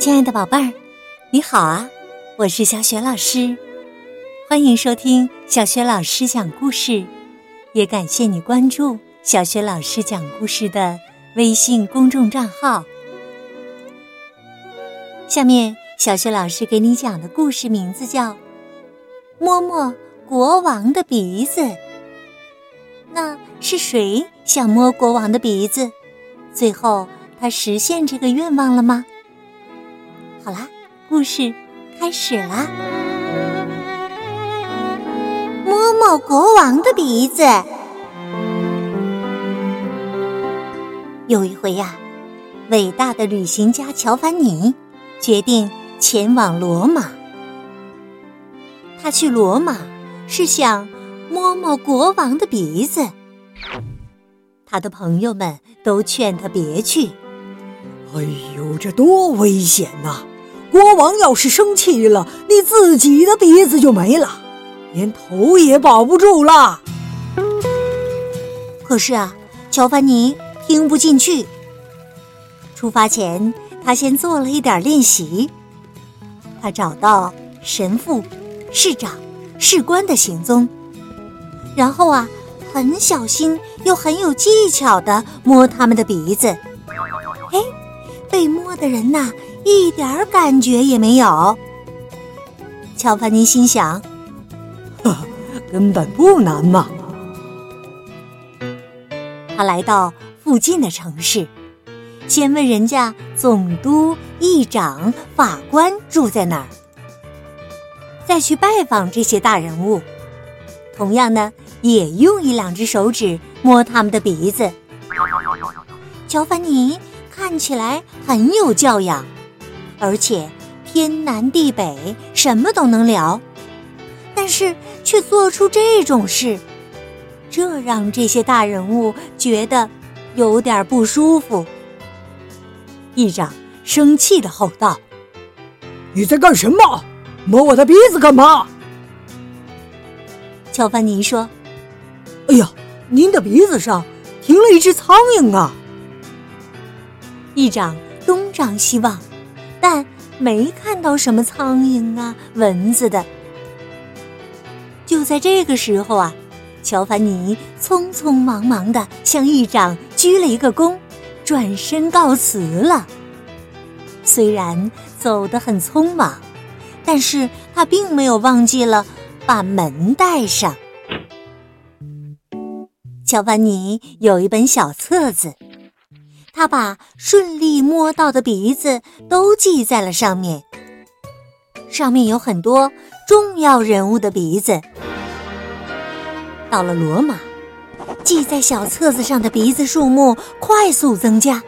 亲爱的宝贝儿，你好啊！我是小雪老师，欢迎收听小雪老师讲故事，也感谢你关注小雪老师讲故事的微信公众账号。下面，小雪老师给你讲的故事名字叫《摸摸国王的鼻子》。那是谁想摸国王的鼻子？最后，他实现这个愿望了吗？好啦，故事开始啦！摸摸国王的鼻子。有一回呀，伟大的旅行家乔凡尼决定前往罗马。他去罗马是想摸摸国王的鼻子。他的朋友们都劝他别去。哎呦，这多危险呐！国王要是生气了，你自己的鼻子就没了，连头也保不住了。可是啊，乔凡尼听不进去。出发前，他先做了一点练习。他找到神父、市长、士官的行踪，然后啊，很小心又很有技巧的摸他们的鼻子。哎，被摸的人呐。一点感觉也没有。乔凡尼心想：“呵，根本不难嘛。”他来到附近的城市，先问人家总督、议长、法官住在哪儿，再去拜访这些大人物。同样呢，也用一两只手指摸他们的鼻子。乔凡尼看起来很有教养。而且天南地北什么都能聊，但是却做出这种事，这让这些大人物觉得有点不舒服。议长生气的吼道：“你在干什么？摸我的鼻子干嘛？”乔凡尼说：“哎呀，您的鼻子上停了一只苍蝇啊！”议长东张西望。但没看到什么苍蝇啊、蚊子的。就在这个时候啊，乔凡尼匆匆忙忙的向议长鞠了一个躬，转身告辞了。虽然走得很匆忙，但是他并没有忘记了把门带上。乔凡尼有一本小册子。他把顺利摸到的鼻子都记在了上面，上面有很多重要人物的鼻子。到了罗马，记在小册子上的鼻子数目快速增加，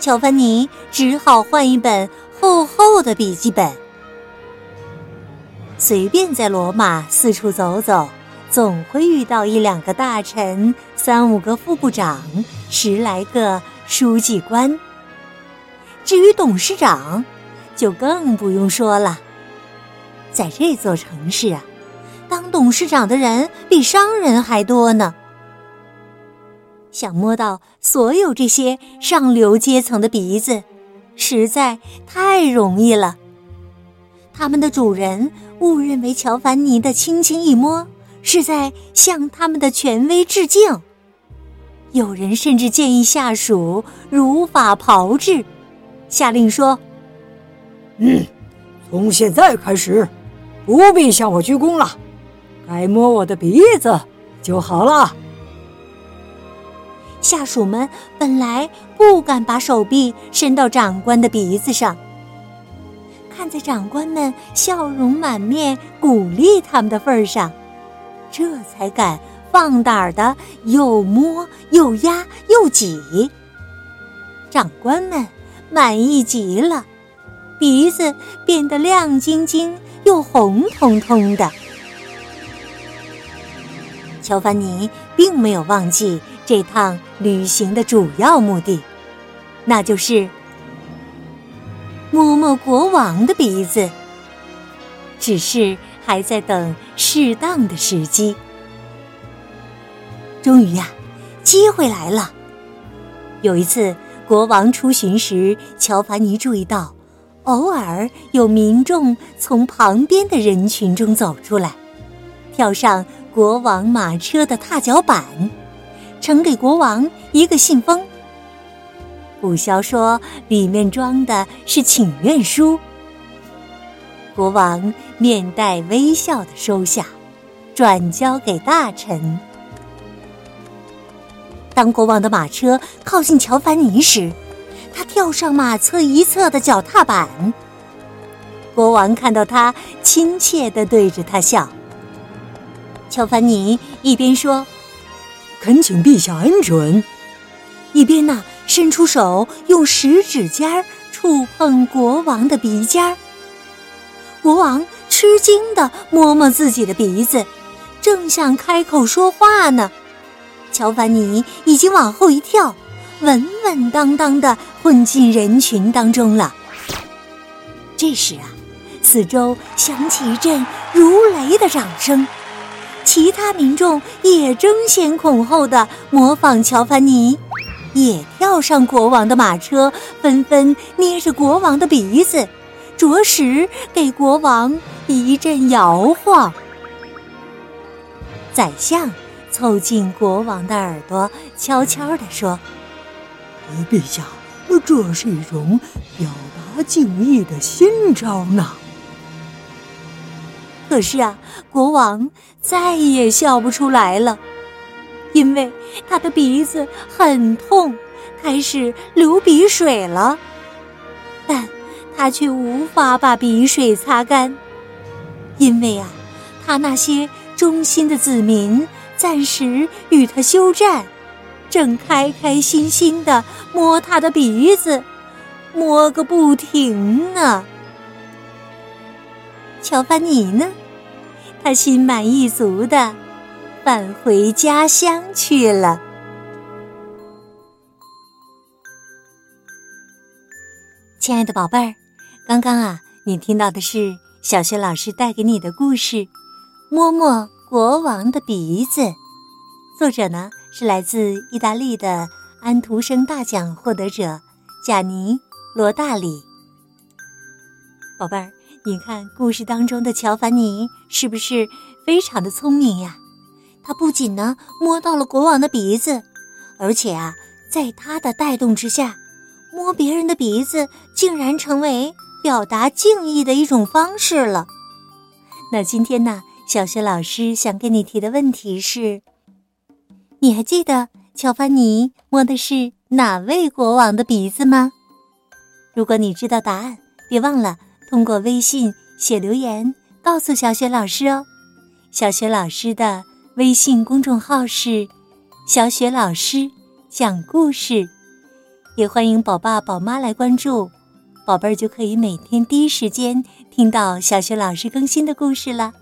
乔凡尼只好换一本厚厚的笔记本。随便在罗马四处走走，总会遇到一两个大臣、三五个副部长、十来个。书记官。至于董事长，就更不用说了。在这座城市啊，当董事长的人比商人还多呢。想摸到所有这些上流阶层的鼻子，实在太容易了。他们的主人误认为乔凡尼的轻轻一摸是在向他们的权威致敬。有人甚至建议下属如法炮制，下令说：“嗯，从现在开始，不必向我鞠躬了，该摸我的鼻子就好了。”下属们本来不敢把手臂伸到长官的鼻子上，看在长官们笑容满面、鼓励他们的份上，这才敢。放胆儿的，又摸又压又挤，长官们满意极了，鼻子变得亮晶晶又红彤彤的。乔凡尼并没有忘记这趟旅行的主要目的，那就是摸摸国王的鼻子，只是还在等适当的时机。终于呀，机会来了。有一次，国王出巡时，乔凡尼注意到偶尔有民众从旁边的人群中走出来，跳上国王马车的踏脚板，呈给国王一个信封。不消说里面装的是请愿书。国王面带微笑的收下，转交给大臣。当国王的马车靠近乔凡尼时，他跳上马侧一侧的脚踏板。国王看到他，亲切的对着他笑。乔凡尼一边说：“恳请陛下恩准。”一边呢，伸出手用食指尖触碰国王的鼻尖。国王吃惊的摸摸自己的鼻子，正想开口说话呢，乔凡尼已经往后一跳，稳稳当当的混进人群当中了。这时啊，四周响起一阵如雷的掌声，其他民众也争先恐后的模仿乔凡尼。也跳上国王的马车，纷纷捏着国王的鼻子，着实给国王一阵摇晃。宰相凑近国王的耳朵，悄悄地说：“陛下，这是一种表达敬意的新招呢。”可是啊，国王再也笑不出来了。因为他的鼻子很痛，开始流鼻水了，但他却无法把鼻水擦干，因为啊，他那些忠心的子民暂时与他休战，正开开心心的摸他的鼻子，摸个不停呢。乔凡尼呢，他心满意足的。返回家乡去了，亲爱的宝贝儿，刚刚啊，你听到的是小学老师带给你的故事《摸摸国王的鼻子》，作者呢是来自意大利的安徒生大奖获得者贾尼·罗大里。宝贝儿，你看故事当中的乔凡尼是不是非常的聪明呀？他不仅呢摸到了国王的鼻子，而且啊，在他的带动之下，摸别人的鼻子竟然成为表达敬意的一种方式了。那今天呢，小学老师想给你提的问题是：你还记得乔凡尼摸的是哪位国王的鼻子吗？如果你知道答案，别忘了通过微信写留言告诉小雪老师哦。小雪老师的。微信公众号是“小雪老师讲故事”，也欢迎宝爸宝妈来关注，宝贝儿就可以每天第一时间听到小雪老师更新的故事了，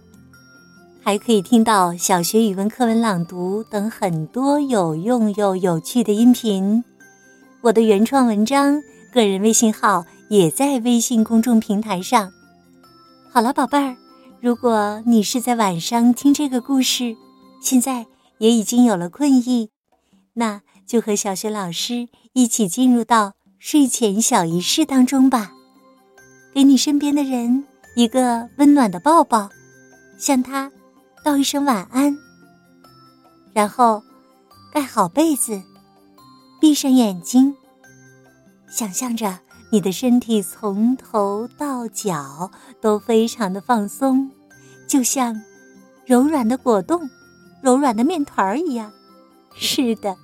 还可以听到小学语文课文朗读等很多有用又有趣的音频。我的原创文章、个人微信号也在微信公众平台上。好了，宝贝儿，如果你是在晚上听这个故事。现在也已经有了困意，那就和小学老师一起进入到睡前小仪式当中吧。给你身边的人一个温暖的抱抱，向他道一声晚安。然后盖好被子，闭上眼睛，想象着你的身体从头到脚都非常的放松，就像柔软的果冻。柔软的面团儿一样，是的，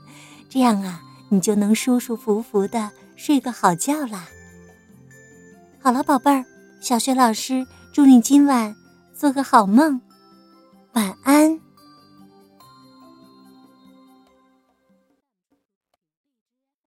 这样啊，你就能舒舒服服的睡个好觉啦。好了，宝贝儿，小雪老师祝你今晚做个好梦，晚安。